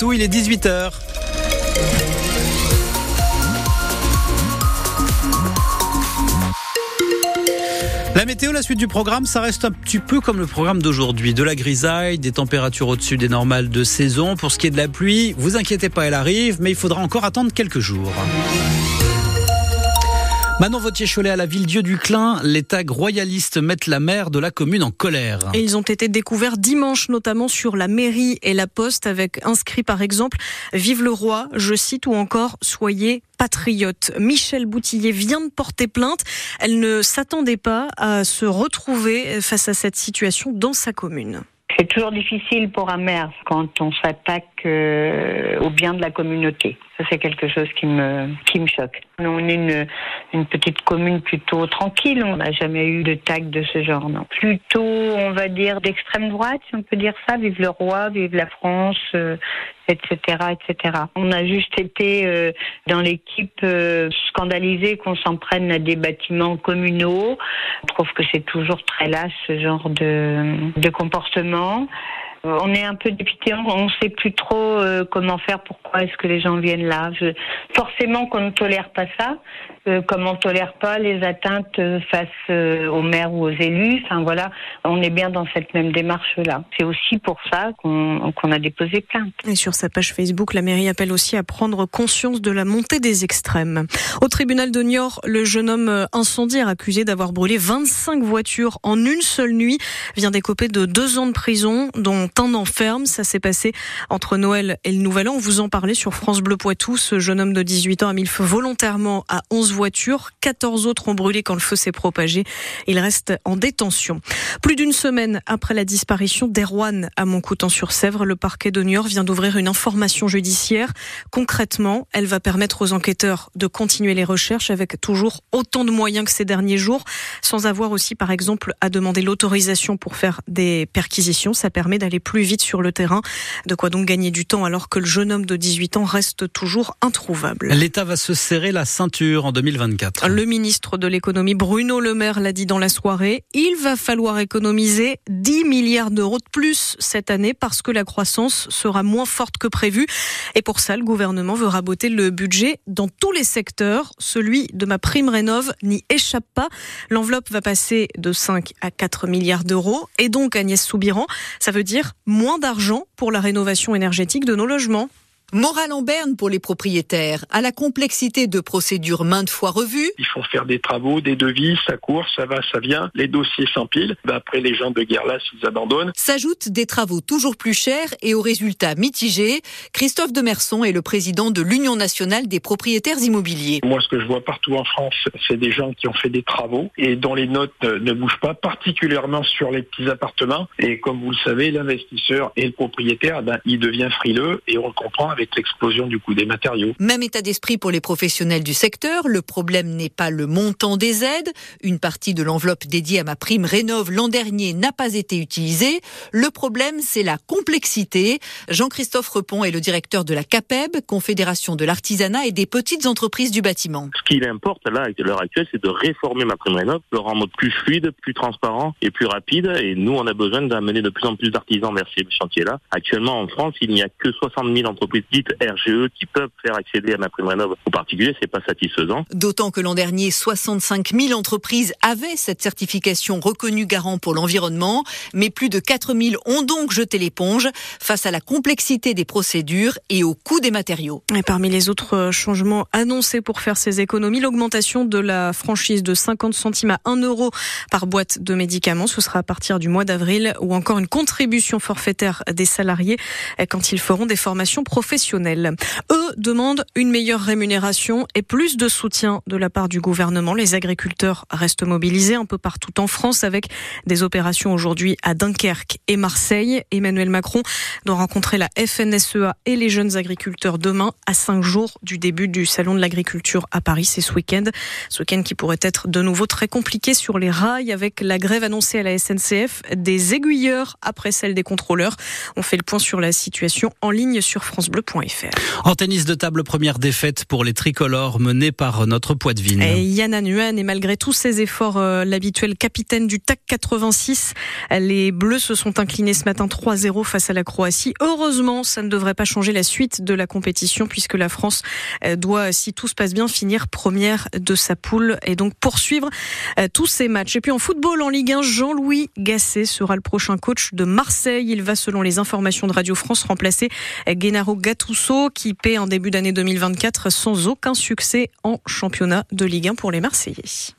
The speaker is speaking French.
Il est 18h. La météo, la suite du programme, ça reste un petit peu comme le programme d'aujourd'hui. De la grisaille, des températures au-dessus des normales de saison. Pour ce qui est de la pluie, vous inquiétez pas, elle arrive, mais il faudra encore attendre quelques jours. Manon Vautier-Cholet à la ville-dieu du Clin, les tags royalistes mettent la maire de la commune en colère. Et ils ont été découverts dimanche, notamment sur la mairie et la poste, avec inscrit par exemple Vive le roi, je cite, ou encore Soyez patriote. Michel Boutillier vient de porter plainte. Elle ne s'attendait pas à se retrouver face à cette situation dans sa commune. C'est toujours difficile pour un maire quand on s'attaque euh, au bien de la communauté. Ça, c'est quelque chose qui me, qui me choque. On est une, une petite commune plutôt tranquille. On n'a jamais eu de tag de ce genre, non. Plutôt, on va dire, d'extrême droite, si on peut dire ça. Vive le roi, vive la France, euh, etc., etc. On a juste été euh, dans l'équipe euh, scandalisée qu'on s'en prenne à des bâtiments communaux. On trouve que c'est toujours très lâche ce genre de, de comportement. Euh, On est un peu dépité, on ne sait plus trop euh, comment faire, pourquoi est-ce que les gens viennent là. Forcément qu'on ne tolère pas ça, euh, comme on ne tolère pas les atteintes face aux maires ou aux élus. Enfin voilà, on est bien dans cette même démarche-là. C'est aussi pour ça qu'on a déposé plainte. Et sur sa page Facebook, la mairie appelle aussi à prendre conscience de la montée des extrêmes. Au tribunal de Niort, le jeune homme incendiaire accusé d'avoir brûlé 25 voitures en une seule nuit vient d'écoper de deux ans de prison, dont un an ferme. Ça s'est passé entre Noël et le Nouvel An. On vous en parlait sur France Bleu Poitou. Ce jeune homme de 18 ans a mis le feu volontairement à 11 voitures. 14 autres ont brûlé quand le feu s'est propagé. Il reste en détention. Plus d'une semaine après la disparition d'Erwan à Montcoutan-sur-Sèvre, le parquet de Niort vient d'ouvrir une information judiciaire. Concrètement, elle va permettre aux enquêteurs de continuer les recherches avec toujours autant de moyens que ces derniers jours, sans avoir aussi, par exemple, à demander l'autorisation pour faire des perquisitions. Ça permet d'aller plus vite sur le terrain. De quoi donc gagner du temps alors que le jeune homme de 18 ans reste toujours introuvable. L'État va se serrer la ceinture en 2024. Le ministre de l'économie Bruno Le Maire l'a dit dans la soirée, il va falloir économiser 10 milliards d'euros de plus cette année parce que la croissance sera moins forte que prévu. Et pour ça, le gouvernement veut raboter le budget dans tous les secteurs. Celui de ma prime rénov n'y échappe pas. L'enveloppe va passer de 5 à 4 milliards d'euros. Et donc, Agnès Soubiran, ça veut dire moins d'argent pour la rénovation énergétique de nos logements. Morale en berne pour les propriétaires, à la complexité de procédures maintes fois revues, Il faut faire des travaux, des devis, ça court, ça va, ça vient. Les dossiers s'empilent. Ben, après, les gens de guerre là, s'ils abandonnent. s'ajoutent des travaux toujours plus chers et aux résultats mitigés. Christophe Demerson est le président de l'Union nationale des propriétaires immobiliers. Moi, ce que je vois partout en France, c'est des gens qui ont fait des travaux et dont les notes ne bougent pas, particulièrement sur les petits appartements. Et comme vous le savez, l'investisseur et le propriétaire, ben, il devient frileux et on le comprend avec l'explosion du coût des matériaux. Même état d'esprit pour les professionnels du secteur. Le problème n'est pas le montant des aides. Une partie de l'enveloppe dédiée à ma prime rénov l'an dernier n'a pas été utilisée. Le problème, c'est la complexité. Jean-Christophe Repon est le directeur de la CAPEB, Confédération de l'artisanat et des petites entreprises du bâtiment. Ce qu'il importe là, à l'heure actuelle, c'est de réformer ma prime rénov, le rendre plus fluide, plus transparent et plus rapide. Et nous, on a besoin d'amener de plus en plus d'artisans vers ces chantiers-là. Actuellement, en France, il n'y a que 60 000 entreprises dites RGE qui peuvent faire accéder à ma prime rénov. Aux particuliers, c'est pas satisfaisant. D'autant que l'an dernier, 65 000 entreprises avaient cette certification reconnue garant pour l'environnement, mais plus de 4 000 ont donc jeté l'éponge face à la complexité des procédures et au coût des matériaux. Et parmi les autres euh, changements annoncés pour faire ces économies, l'augmentation de la franchise de 50 centimes à 1 euro par boîte de médicaments, ce sera à partir du mois d'avril, ou encore une contribution forfaitaire des salariés quand ils feront des formations professionnelles. Eux demandent une meilleure rémunération et plus de soutien de la part du gouvernement. Les agriculteurs restent mobilisés un peu partout en France avec des opérations aujourd'hui à Dunkerque et Marseille. Emmanuel Macron doit rencontrer la FNSEA et les jeunes agriculteurs demain à cinq jours du début du salon de l'agriculture à Paris. C'est ce week-end. Ce week-end qui pourrait être de nouveau très compliqué sur les rails avec la grève annoncée à la SNCF des aiguilleurs après celle des contrôleurs. On fait le point sur la situation en ligne sur francebleu.fr. francebleu.fr. En tennis de table, première défaite pour les tricolores menés par notre Poitvine. Et Yann Nguyen et malgré tous ses efforts, euh, l'habituel capitaine du TAC 86, les Bleus se sont inclinés ce matin 3-0 face à la Croatie. Heureusement, ça ne devrait pas changer la suite de la compétition puisque la France euh, doit, si tout se passe bien, finir première de sa poule et donc poursuivre euh, tous ces matchs. Et puis en football, en Ligue 1, Jean-Louis Gasset sera le prochain coach de Marseille. Il va, selon les informations de Radio France, remplacer Gennaro Gattuso qui paie en début d'année 2024 sans aucun succès en championnat de Ligue 1 pour les Marseillais.